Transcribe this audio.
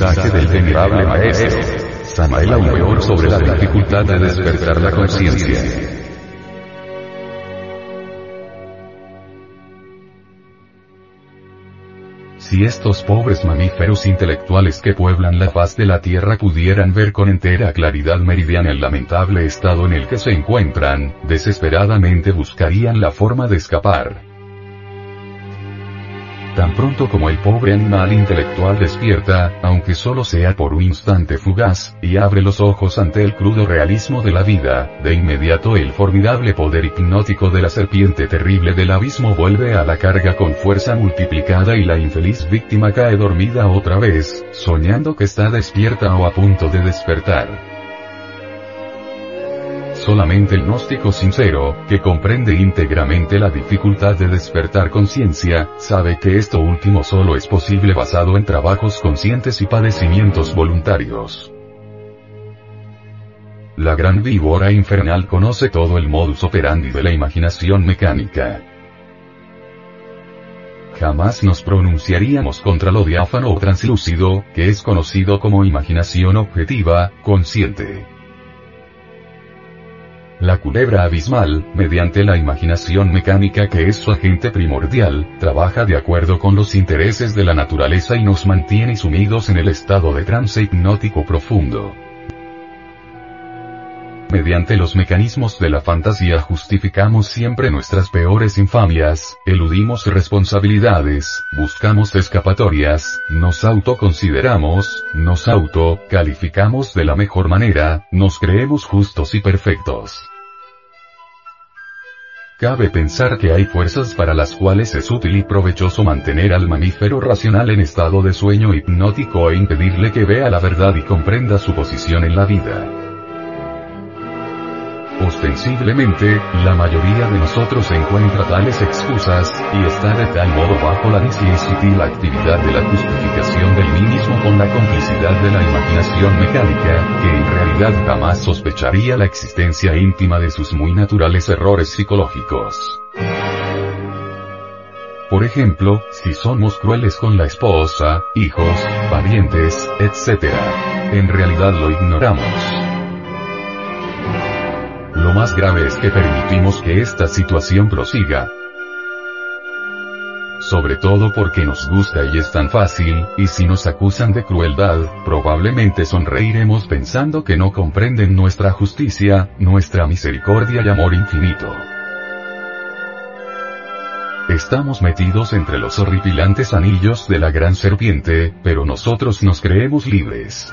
mensaje del venerable maestro. Samael Aumeor sobre la dificultad de despertar la conciencia. Si estos pobres mamíferos intelectuales que pueblan la faz de la Tierra pudieran ver con entera claridad meridiana el lamentable estado en el que se encuentran, desesperadamente buscarían la forma de escapar. Tan pronto como el pobre animal intelectual despierta, aunque solo sea por un instante fugaz, y abre los ojos ante el crudo realismo de la vida, de inmediato el formidable poder hipnótico de la serpiente terrible del abismo vuelve a la carga con fuerza multiplicada y la infeliz víctima cae dormida otra vez, soñando que está despierta o a punto de despertar. Solamente el gnóstico sincero, que comprende íntegramente la dificultad de despertar conciencia, sabe que esto último solo es posible basado en trabajos conscientes y padecimientos voluntarios. La gran víbora infernal conoce todo el modus operandi de la imaginación mecánica. Jamás nos pronunciaríamos contra lo diáfano o translúcido, que es conocido como imaginación objetiva, consciente. La culebra abismal, mediante la imaginación mecánica que es su agente primordial, trabaja de acuerdo con los intereses de la naturaleza y nos mantiene sumidos en el estado de trance hipnótico profundo. Mediante los mecanismos de la fantasía justificamos siempre nuestras peores infamias, eludimos responsabilidades, buscamos escapatorias, nos autoconsideramos, nos auto, calificamos de la mejor manera, nos creemos justos y perfectos. Cabe pensar que hay fuerzas para las cuales es útil y provechoso mantener al mamífero racional en estado de sueño hipnótico e impedirle que vea la verdad y comprenda su posición en la vida. Ostensiblemente, la mayoría de nosotros encuentra tales excusas, y está de tal modo bajo la y actividad de la justificación del mismo con la complicidad de la imaginación mecánica, que en realidad jamás sospecharía la existencia íntima de sus muy naturales errores psicológicos. Por ejemplo, si somos crueles con la esposa, hijos, parientes, etc. En realidad lo ignoramos. Lo más grave es que permitimos que esta situación prosiga. Sobre todo porque nos gusta y es tan fácil, y si nos acusan de crueldad, probablemente sonreiremos pensando que no comprenden nuestra justicia, nuestra misericordia y amor infinito. Estamos metidos entre los horripilantes anillos de la gran serpiente, pero nosotros nos creemos libres.